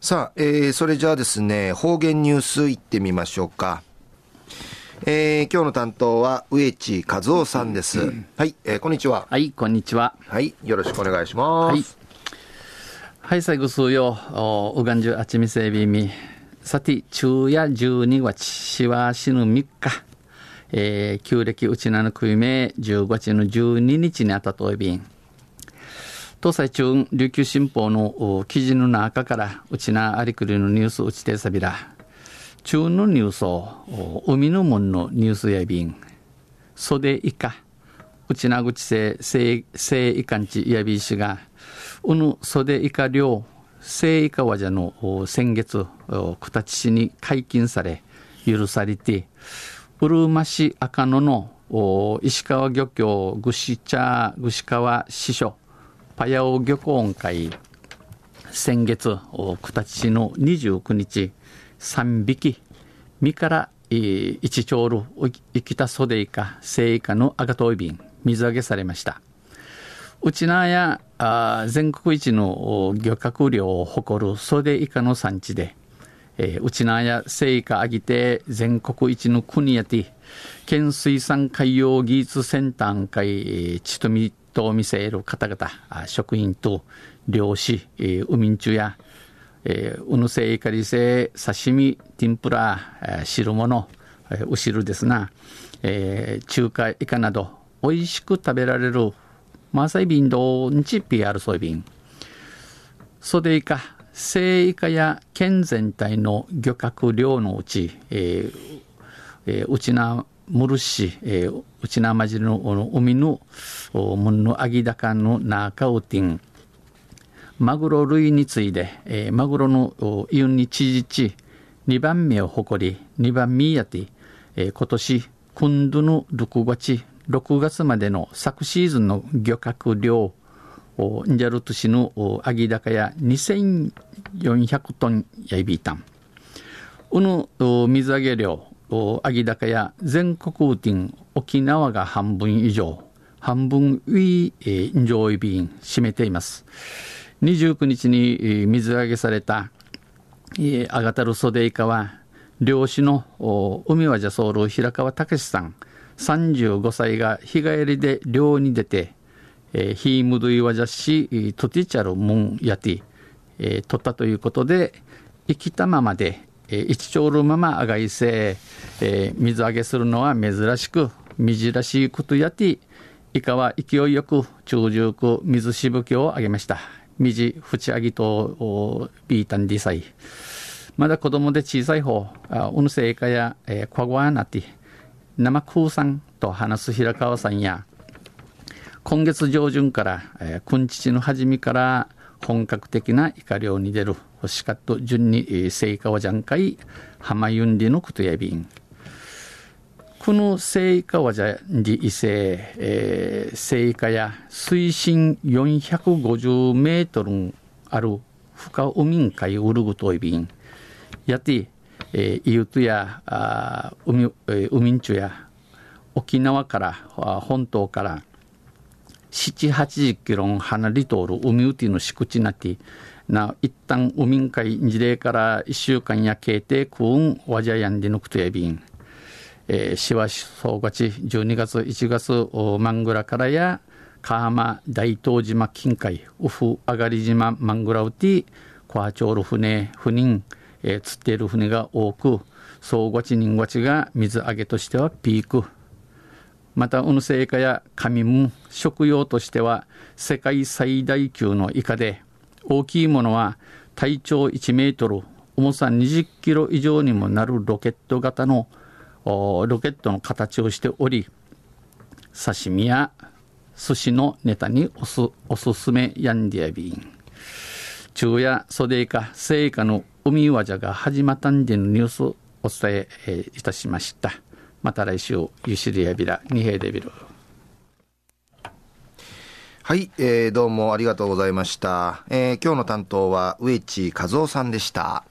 さあ、えー、それじゃあですね、方言ニュースいってみましょうか。えー、今日の担当は植地和夫さんです。うん、はい、えー、こんにちは。はい、こんにちは。はい、よろしくお願いします。はい。はい、最後数よ、お、うがんじゅあちみせびみ。さて、昼夜12月、しわしぬ3日。えー、旧暦うちなのくいめ、10月の12日にあたといびん。東西中琉球新報の記事の中からうちなありくりのニュースうちてさびら。中のニュースを海の門のニュースやびん。袖以下。うちなぐちせ、せい、いかんちやびしが、うぬ袖以下領、聖以下わじゃの先月、九立市に解禁され、許されて、うるま市赤野の石川漁協串茶串川支所パヤオ漁港音会先月九立市の29日3匹身から1丁ル生きた袖イカ生イカの赤とい瓶水揚げされました。うちなや全国一の漁獲量を誇る袖イカの産地で、えー、うちなや生イカあぎて全国一の国やて県水産海洋技術センター会ちとみと見せる方々職員と漁師、えー、海中やえー、うぬせいかりせ刺身、天ぷら、え、汁物、え、お汁ですな、えー、中華イカなど、美味しく食べられる、マサイビンドンチ PR ソイビン。ソデイカ、生イカや県全体の漁獲量のうち、えーえー、うちなむるし、えー、うちなまじの海の、むんのあぎだかの中うてん、マグロ類に次いで、えー、マグロのイウンに知事地2番目を誇り2番目やて、えー、今年今度の6月6月までの昨シーズンの漁獲量ンジャルト市のアギダカや2400トンやいびいたん。うぬ水揚げ量アギダカや全国ウティン沖縄が半分以上半分ウィーンジョイビン占めています。29日に水揚げされたアガタルソデイカは漁師の海和ジャソール平川武さん35歳が日帰りで漁に出てヒームドイワジャシトティチャルムンヤティ取ったということで生きたままで一丁るままあがいせ水揚げするのは珍しく珍しいことやてイカは勢いよく中熟水しぶきを上げましたみじ、ふちあぎと、ビータンディサイ。まだ子供で小さい方、うぬせいかや、えー、こわわなて、生空さんと話す平川さんや、今月上旬から、えー、くんちちの初めから本格的なイカ漁に出る、しかっと順に、えー、せいかわじゃんかい、浜ゆんりのことやびん。この聖火はじゃんり異性、えー、聖火や水深450メートルある深海海ウルグトイビンやて、えー、イユトやあ海、えー、海んちゅや沖縄から本島から7、80キロ離れとおる海うての敷地なってな一旦海海事例から1週間やけいてくんわじゃやんでぬくとやびん。えー、しわし総勝ち12月1月マングラからや川浜大東島近海ウフ上がり島マングラウティコアチョール船不人、えー、釣っている船が多く総勝ち人勝ちが水揚げとしてはピーク。またウヌセイカやカミム食用としては世界最大級のイカで大きいものは体長1メートル重さ20キロ以上にもなるロケット型のロケットの形をしており刺身や寿司のネタにおすおすすめやんでやびん昼夜袖か聖火の海わじゃが始まったんでのニュースをお伝えいたしました。また来週ゆしりやびら二平デビル。はい、えー、どうもありがとうございました、えー、今日の担当は植地和夫さんでした。